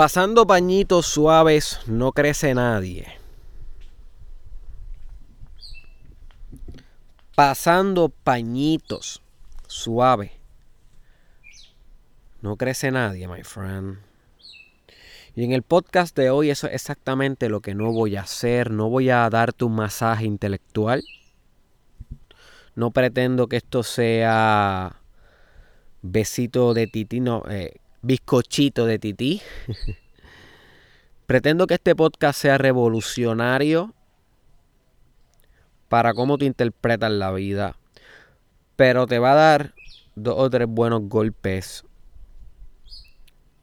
Pasando pañitos suaves no crece nadie. Pasando pañitos suaves no crece nadie, my friend. Y en el podcast de hoy eso es exactamente lo que no voy a hacer. No voy a darte un masaje intelectual. No pretendo que esto sea besito de titi, no, eh, bizcochito de tití. Pretendo que este podcast sea revolucionario para cómo te interpretas la vida, pero te va a dar dos o tres buenos golpes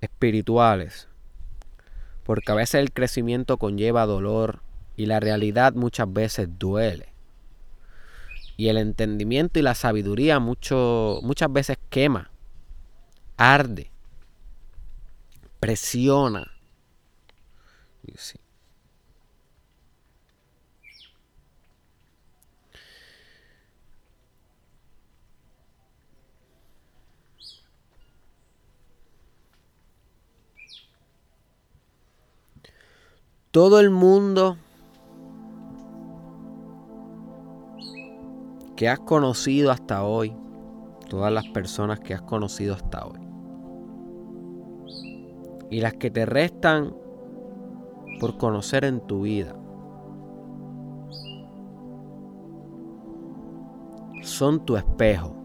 espirituales, porque a veces el crecimiento conlleva dolor y la realidad muchas veces duele. Y el entendimiento y la sabiduría mucho, muchas veces quema, arde presiona. Todo el mundo que has conocido hasta hoy, todas las personas que has conocido hasta hoy, y las que te restan por conocer en tu vida. Son tu espejo.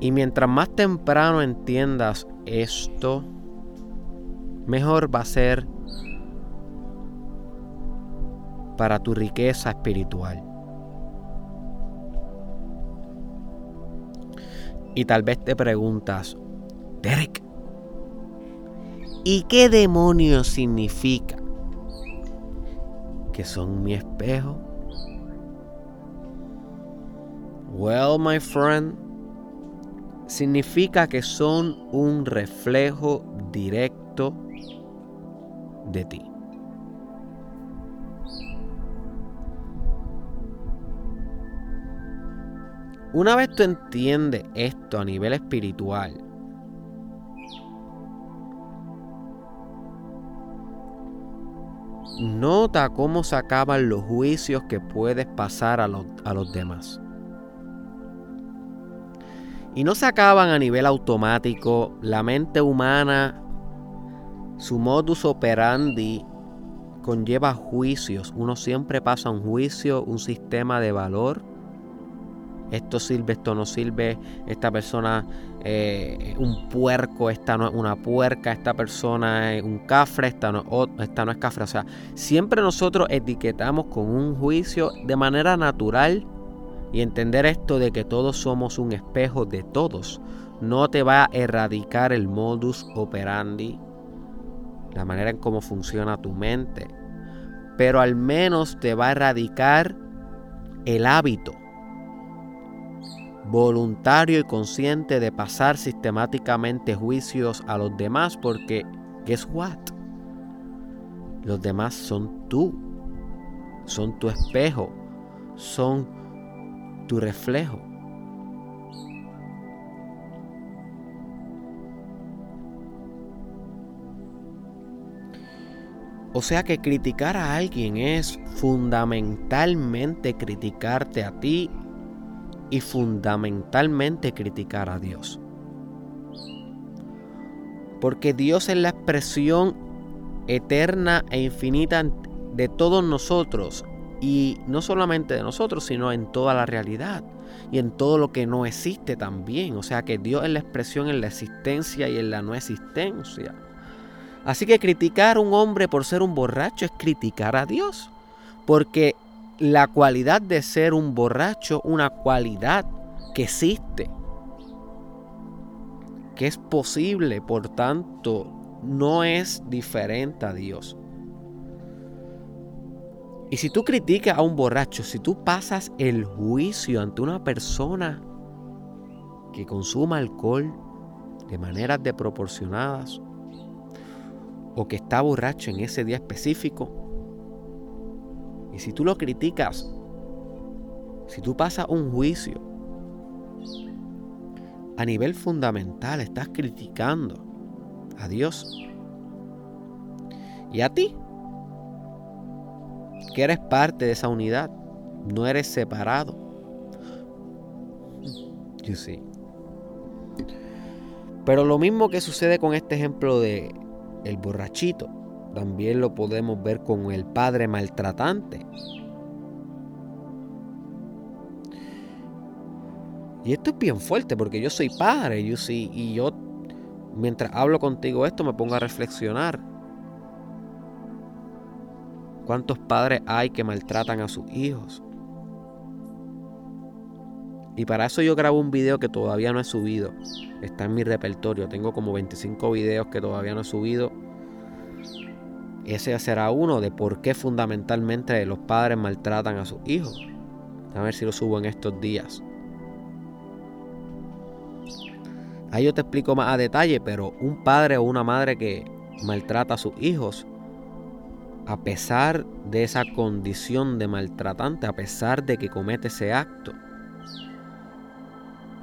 Y mientras más temprano entiendas esto, mejor va a ser para tu riqueza espiritual. Y tal vez te preguntas, Derek, ¿y qué demonios significa? ¿Que son mi espejo? Well, my friend, significa que son un reflejo directo de ti. Una vez tú entiendes esto a nivel espiritual, nota cómo se acaban los juicios que puedes pasar a a los demás. Y no se acaban a nivel automático. La mente humana, su modus operandi, conlleva juicios. Uno siempre pasa un juicio, un sistema de valor esto sirve, esto no sirve, esta persona eh, un puerco, esta no es una puerca, esta persona es un cafre, esta no, esta no es cafre. O sea, siempre nosotros etiquetamos con un juicio de manera natural y entender esto de que todos somos un espejo de todos. No te va a erradicar el modus operandi, la manera en cómo funciona tu mente, pero al menos te va a erradicar el hábito voluntario y consciente de pasar sistemáticamente juicios a los demás porque, guess what? Los demás son tú, son tu espejo, son tu reflejo. O sea que criticar a alguien es fundamentalmente criticarte a ti y fundamentalmente criticar a Dios. Porque Dios es la expresión eterna e infinita de todos nosotros y no solamente de nosotros, sino en toda la realidad y en todo lo que no existe también. O sea que Dios es la expresión en la existencia y en la no existencia. Así que criticar a un hombre por ser un borracho es criticar a Dios. Porque la cualidad de ser un borracho, una cualidad que existe, que es posible, por tanto, no es diferente a Dios. Y si tú criticas a un borracho, si tú pasas el juicio ante una persona que consuma alcohol de maneras desproporcionadas o que está borracho en ese día específico, y si tú lo criticas Si tú pasas un juicio a nivel fundamental, estás criticando a Dios y a ti, que eres parte de esa unidad, no eres separado. You see. Pero lo mismo que sucede con este ejemplo de el borrachito, también lo podemos ver con el padre maltratante. Y esto es bien fuerte porque yo soy padre, yo sí, y yo mientras hablo contigo esto me pongo a reflexionar. ¿Cuántos padres hay que maltratan a sus hijos? Y para eso yo grabo un video que todavía no he subido. Está en mi repertorio. Tengo como 25 videos que todavía no he subido. Ese será uno de por qué fundamentalmente los padres maltratan a sus hijos. A ver si lo subo en estos días. Ahí yo te explico más a detalle, pero un padre o una madre que maltrata a sus hijos, a pesar de esa condición de maltratante, a pesar de que comete ese acto,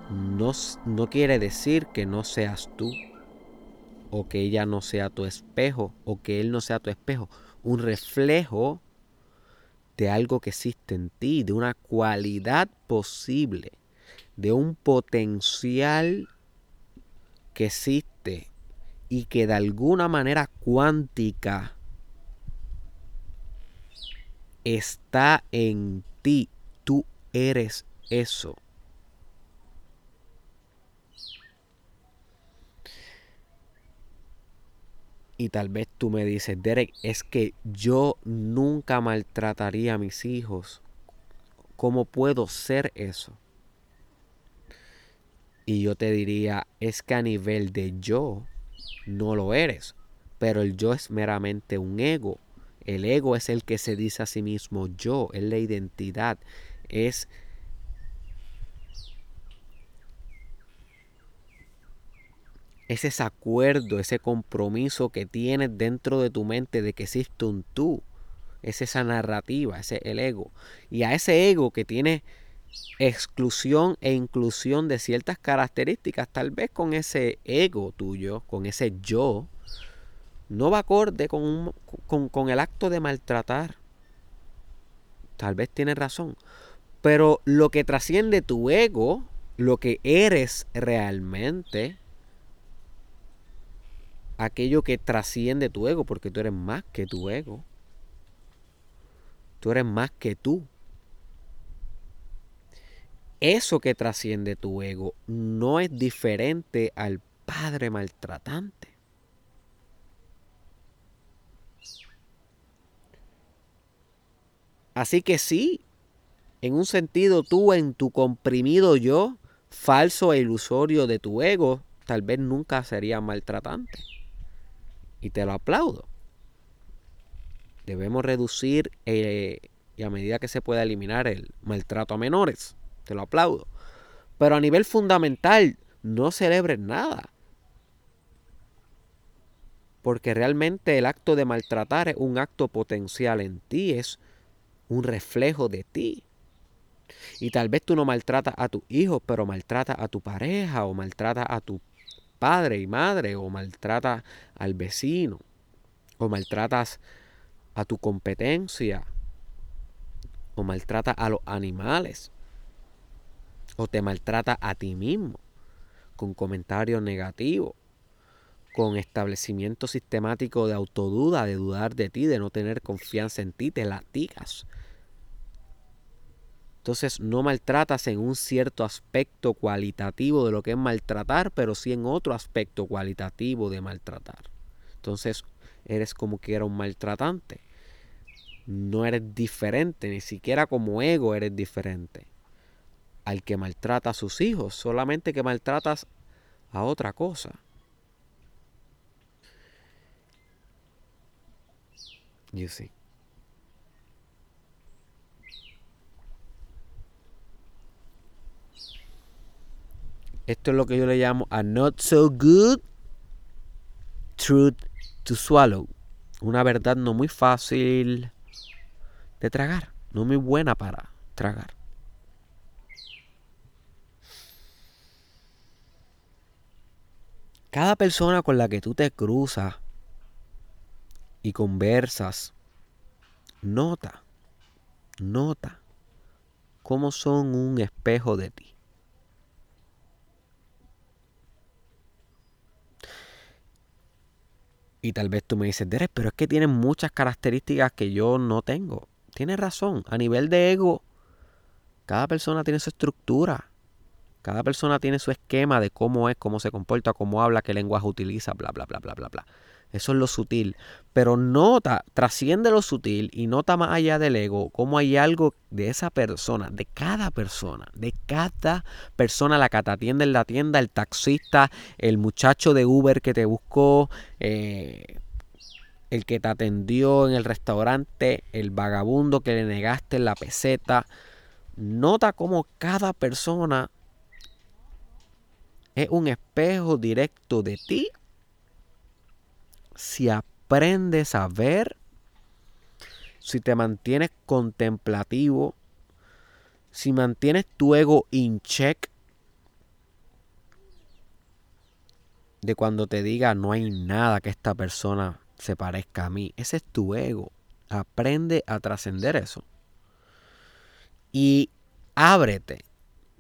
no, no quiere decir que no seas tú, o que ella no sea tu espejo, o que él no sea tu espejo. Un reflejo de algo que existe en ti, de una cualidad posible, de un potencial que existe y que de alguna manera cuántica está en ti. Tú eres eso. Y tal vez tú me dices, Derek, es que yo nunca maltrataría a mis hijos. ¿Cómo puedo ser eso? Y yo te diría, es que a nivel de yo no lo eres, pero el yo es meramente un ego. El ego es el que se dice a sí mismo yo, es la identidad, es es ese acuerdo, ese compromiso que tienes dentro de tu mente de que existe un tú. Es esa narrativa, ese el ego. Y a ese ego que tiene exclusión e inclusión de ciertas características, tal vez con ese ego tuyo, con ese yo, no va acorde con, con, con el acto de maltratar. Tal vez tienes razón. Pero lo que trasciende tu ego, lo que eres realmente, aquello que trasciende tu ego, porque tú eres más que tu ego. Tú eres más que tú. Eso que trasciende tu ego no es diferente al padre maltratante. Así que sí, en un sentido tú en tu comprimido yo, falso e ilusorio de tu ego, tal vez nunca sería maltratante y te lo aplaudo. Debemos reducir eh, y a medida que se pueda eliminar el maltrato a menores. Te lo aplaudo. Pero a nivel fundamental, no celebres nada. Porque realmente el acto de maltratar es un acto potencial en ti, es un reflejo de ti. Y tal vez tú no maltratas a tus hijos, pero maltratas a tu pareja o maltratas a tu padre y madre o maltratas al vecino o maltratas a tu competencia o maltratas a los animales o te maltrata a ti mismo con comentarios negativos, con establecimiento sistemático de autoduda, de dudar de ti, de no tener confianza en ti, te latigas entonces no maltratas en un cierto aspecto cualitativo de lo que es maltratar, pero sí en otro aspecto cualitativo de maltratar. Entonces eres como que era un maltratante. No eres diferente, ni siquiera como ego eres diferente al que maltrata a sus hijos, solamente que maltratas a otra cosa. You see. Esto es lo que yo le llamo a not so good truth to swallow. Una verdad no muy fácil de tragar, no muy buena para tragar. Cada persona con la que tú te cruzas y conversas, nota, nota cómo son un espejo de ti. Y tal vez tú me dices, Derek, pero es que tienen muchas características que yo no tengo. Tienes razón. A nivel de ego, cada persona tiene su estructura. Cada persona tiene su esquema de cómo es, cómo se comporta, cómo habla, qué lenguaje utiliza, bla, bla, bla, bla, bla, bla. Eso es lo sutil. Pero nota, trasciende lo sutil y nota más allá del ego cómo hay algo de esa persona, de cada persona, de cada persona, la atiende en la tienda, el taxista, el muchacho de Uber que te buscó, eh, el que te atendió en el restaurante, el vagabundo que le negaste en la peseta. Nota cómo cada persona es un espejo directo de ti si aprendes a ver, si te mantienes contemplativo, si mantienes tu ego in check, de cuando te diga no hay nada que esta persona se parezca a mí. Ese es tu ego. Aprende a trascender eso. Y ábrete.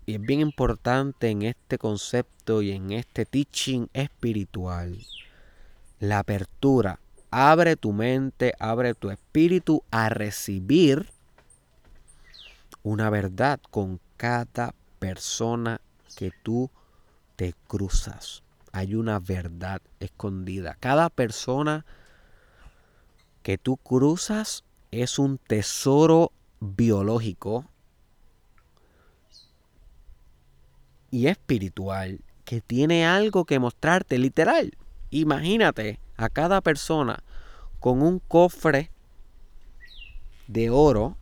Y es bien importante en este concepto y en este teaching espiritual la apertura. Abre tu mente, abre tu espíritu a recibir una verdad con cada persona que tú te cruzas. Hay una verdad escondida. Cada persona que tú cruzas es un tesoro biológico y espiritual que tiene algo que mostrarte literal. Imagínate a cada persona con un cofre de oro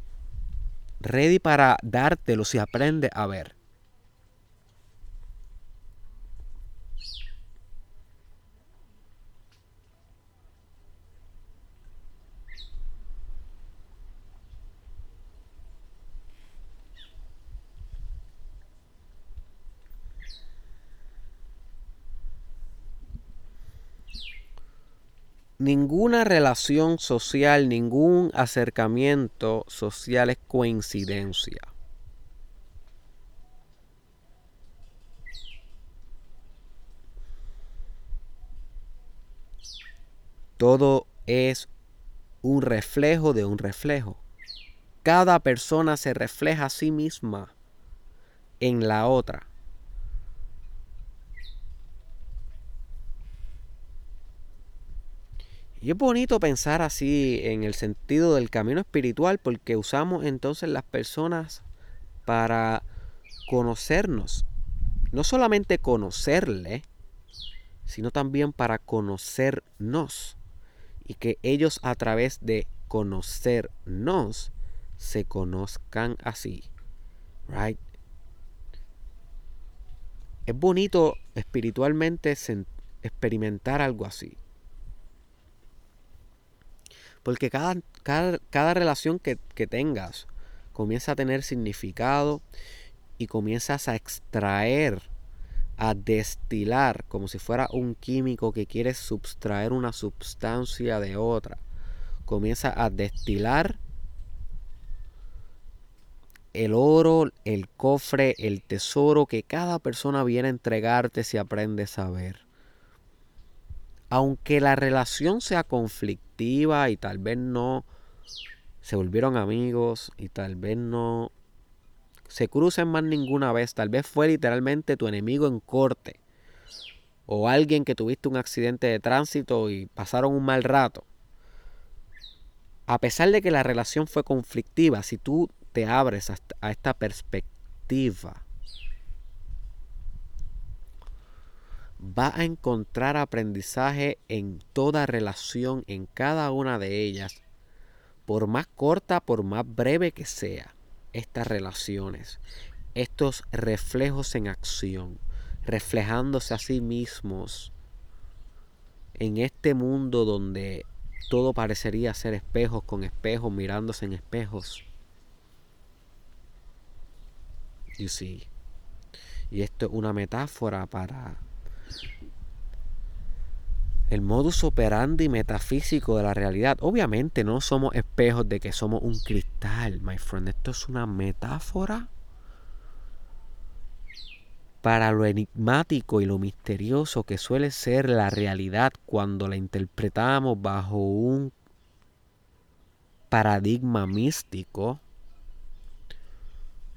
ready para dártelo si aprende a ver. Ninguna relación social, ningún acercamiento social es coincidencia. Todo es un reflejo de un reflejo. Cada persona se refleja a sí misma en la otra. Y es bonito pensar así en el sentido del camino espiritual porque usamos entonces las personas para conocernos. No solamente conocerle, sino también para conocernos. Y que ellos a través de conocernos se conozcan así. Right? Es bonito espiritualmente experimentar algo así. Porque cada, cada, relación que, que tengas comienza a tener significado y comienzas a extraer, a destilar, como si fuera un químico que quiere subtraer una sustancia de otra. Comienza a destilar el oro, el cofre, el tesoro que cada persona viene a entregarte si aprendes a ver. Aunque la relación sea conflictiva, y tal vez no se volvieron amigos y tal vez no se crucen más ninguna vez. Tal vez fue literalmente tu enemigo en corte. O alguien que tuviste un accidente de tránsito y pasaron un mal rato. A pesar de que la relación fue conflictiva, si tú te abres a esta perspectiva va a encontrar aprendizaje en toda relación, en cada una de ellas, por más corta, por más breve que sea, estas relaciones, estos reflejos en acción, reflejándose a sí mismos en este mundo donde todo parecería ser espejos con espejos, mirándose en espejos. Y sí, y esto es una metáfora para el modus operandi metafísico de la realidad. Obviamente no somos espejos de que somos un cristal, my friend. Esto es una metáfora para lo enigmático y lo misterioso que suele ser la realidad cuando la interpretamos bajo un paradigma místico,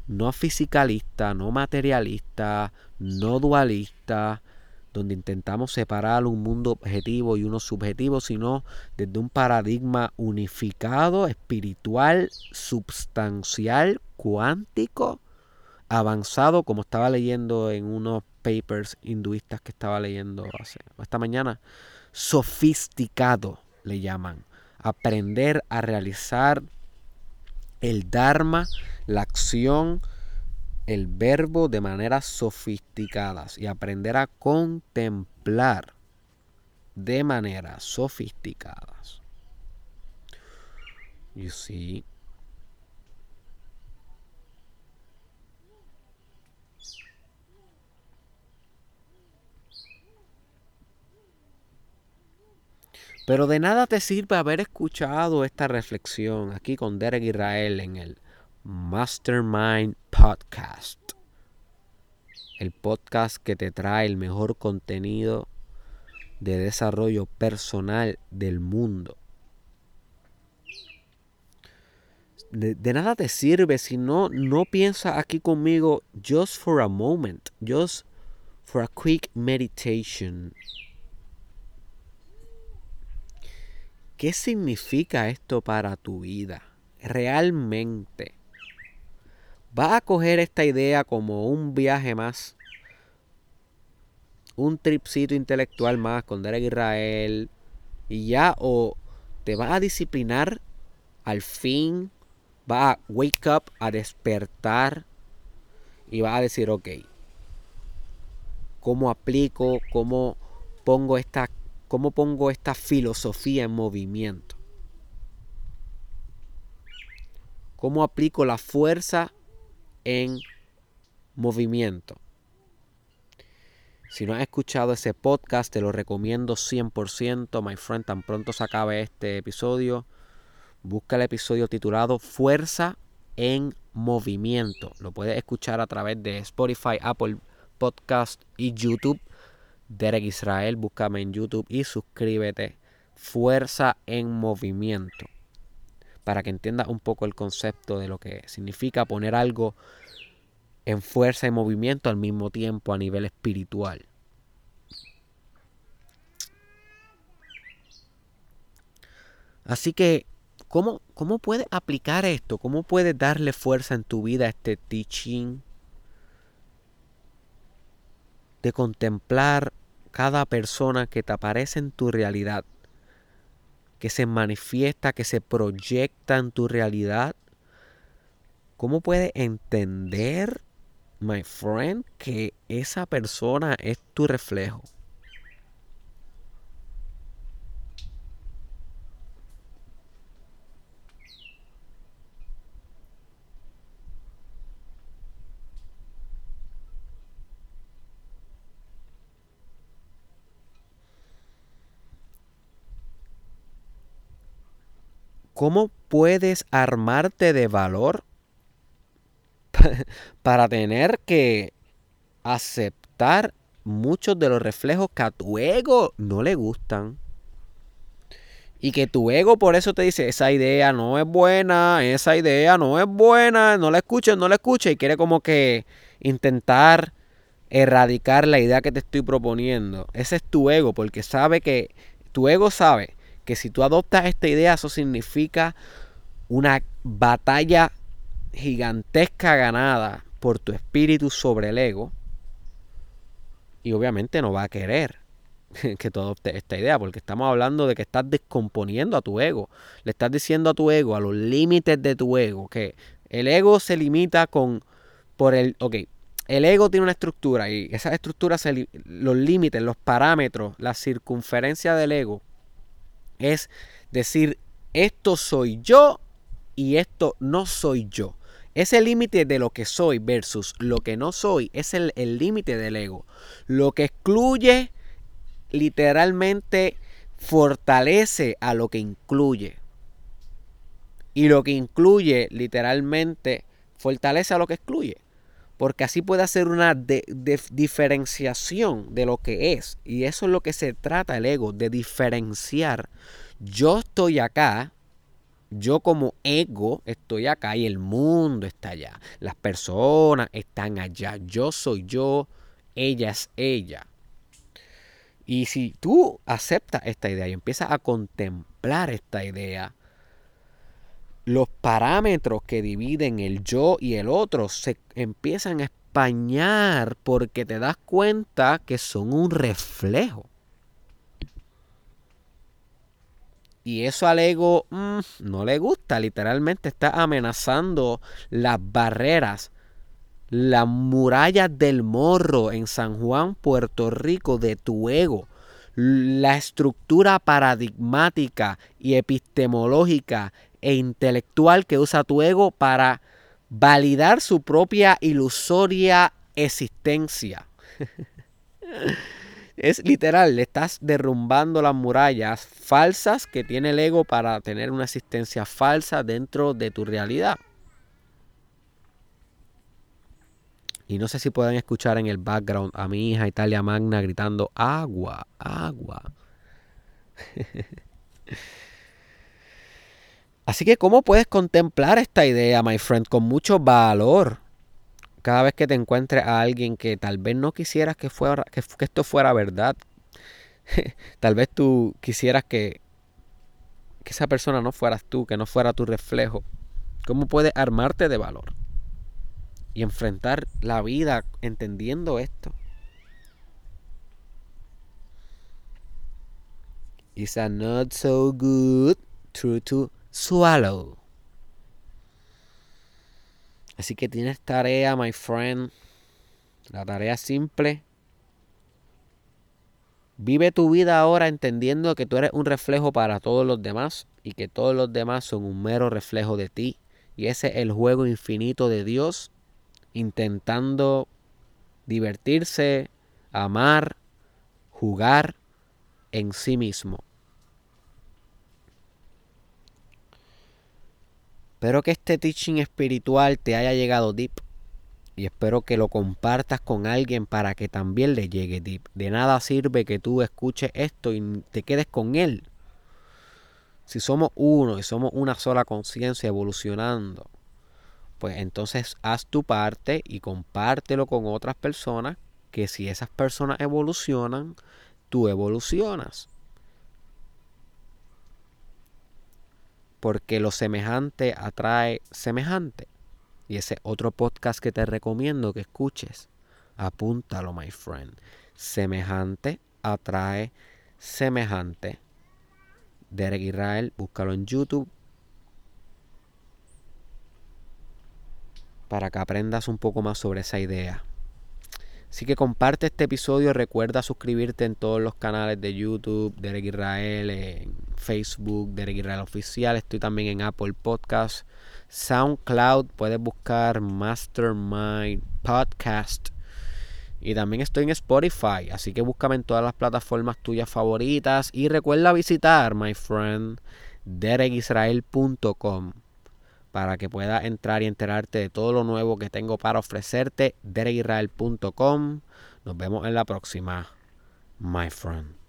no fisicalista, no materialista, no dualista, donde intentamos separar un mundo objetivo y uno subjetivo, sino desde un paradigma unificado, espiritual, substancial, cuántico, avanzado, como estaba leyendo en unos papers hinduistas que estaba leyendo hace, esta mañana, sofisticado le llaman. Aprender a realizar el Dharma, la acción, el verbo de maneras sofisticadas y aprender a contemplar de maneras sofisticadas. You see. Pero de nada te sirve haber escuchado esta reflexión aquí con Derek Israel en el Mastermind Podcast. El podcast que te trae el mejor contenido de desarrollo personal del mundo. De, nada te sirve si no, no piensas aquí conmigo just for a moment, just for a quick meditation. ¿Qué significa esto para tu vida? Realmente. ¿Vas a coger esta idea como un viaje más? Un tripcito intelectual más con Derek Israel. Y ya, o te vas a disciplinar al fin. Vas a wake up, a despertar. Y vas a decir, ok. ¿Cómo aplico? ¿Cómo pongo esta, cómo pongo esta filosofía en movimiento? ¿Cómo aplico la fuerza en movimiento. Si no has escuchado ese podcast, te lo recomiendo 100%. My friend, tan pronto se acabe este episodio, busca el episodio titulado Fuerza en Movimiento. Lo puedes escuchar a través de Spotify, Apple Podcast y YouTube. Derek Israel, búscame en YouTube y suscríbete. Fuerza en Movimiento para que entiendas un poco el concepto de lo que significa poner algo en fuerza y movimiento al mismo tiempo a nivel espiritual. Así que, ¿cómo, cómo puedes aplicar esto? ¿Cómo puedes darle fuerza en tu vida a este teaching? De contemplar cada persona que te aparece en tu realidad que se manifiesta, que se proyecta en tu realidad, ¿cómo puedes entender, my friend, que esa persona es tu reflejo? ¿Cómo puedes armarte de valor para tener que aceptar muchos de los reflejos que a tu ego no le gustan? Y que tu ego por eso te dice, esa idea no es buena, esa idea no es buena, no la escuches, no la escuches. Y quiere como que intentar erradicar la idea que te estoy proponiendo. Ese es tu ego, porque sabe que, tu ego sabe que si tú adoptas esta idea, eso significa una batalla gigantesca ganada por tu espíritu sobre el ego. Y obviamente no va a querer que tú adoptes esta idea, porque estamos hablando de que estás descomponiendo a tu ego. Le estás diciendo a tu ego, a los límites de tu ego, que el ego se limita con, por el, ok, el ego tiene una estructura y esa estructura, los límites, los parámetros, la circunferencia del ego es decir, esto soy yo y esto no soy yo. Ese límite de lo que soy versus lo que no soy es el límite del ego. Lo que excluye literalmente fortalece a lo que incluye. Y lo que incluye literalmente fortalece a lo que excluye. Porque así puede hacer una diferenciación de lo que es. Y eso es lo que se trata el ego, de diferenciar. Yo estoy acá, yo como ego estoy acá y el mundo está allá. Las personas están allá. Yo soy yo, ella es ella. Y si tú aceptas esta idea y empiezas a contemplar esta idea, los parámetros que dividen el yo y el otro se empiezan a españar porque te das cuenta que son un reflejo. Y eso al ego mm, no le gusta, literalmente está amenazando las barreras, las murallas del morro en San Juan, Puerto Rico, de tu ego. La estructura paradigmática y epistemológica e intelectual que usa tu ego para validar su propia ilusoria existencia. Es literal, le estás derrumbando las murallas falsas que tiene el ego para tener una existencia falsa dentro de tu realidad. Y no sé si pueden escuchar en el background a mi hija Italia Magna gritando agua, agua. Así que, ¿cómo puedes contemplar esta idea, my friend, con mucho valor? cada vez que te encuentres a alguien que tal vez no quisieras que, fuera, que, esto fuera verdad, tal vez tú quisieras que, esa persona no fueras tú, que no fuera tu reflejo, ¿cómo puedes armarte de valor? Y enfrentar la vida entendiendo esto. Is a not so good truth to swallow. Así que tienes tarea, my friend. La tarea simple. Vive tu vida ahora entendiendo que tú eres un reflejo para todos los demás y que todos los demás son un mero reflejo de ti. Y ese es el juego infinito de Dios intentando divertirse, amar, jugar en sí mismo. Espero que este teaching espiritual te haya llegado deep y espero que lo compartas con alguien para que también le llegue deep. De nada sirve que tú escuches esto y te quedes con él. Si somos uno y somos una sola conciencia evolucionando, pues entonces haz tu parte y compártelo con otras personas que si esas personas evolucionan, tú evolucionas. Porque lo semejante atrae semejante. Y ese otro podcast que te recomiendo que escuches. Apúntalo, my friend. Semejante atrae semejante. Derek Israel, búscalo en YouTube. Para que aprendas un poco más sobre esa idea. Así que comparte este episodio. Recuerda suscribirte en todos los canales de YouTube, Derek Israel, en Facebook, Derek Israel Oficial. Estoy también en Apple Podcast, SoundCloud. Puedes buscar Mastermind Podcast. Y también estoy en Spotify. Así que búscame en todas las plataformas tuyas favoritas. Y recuerda visitar, my friend, derekisrael.com para que puedas entrar y enterarte de todo lo nuevo que tengo para ofrecerte. derekisrael.com. Nos vemos en la próxima, my friend.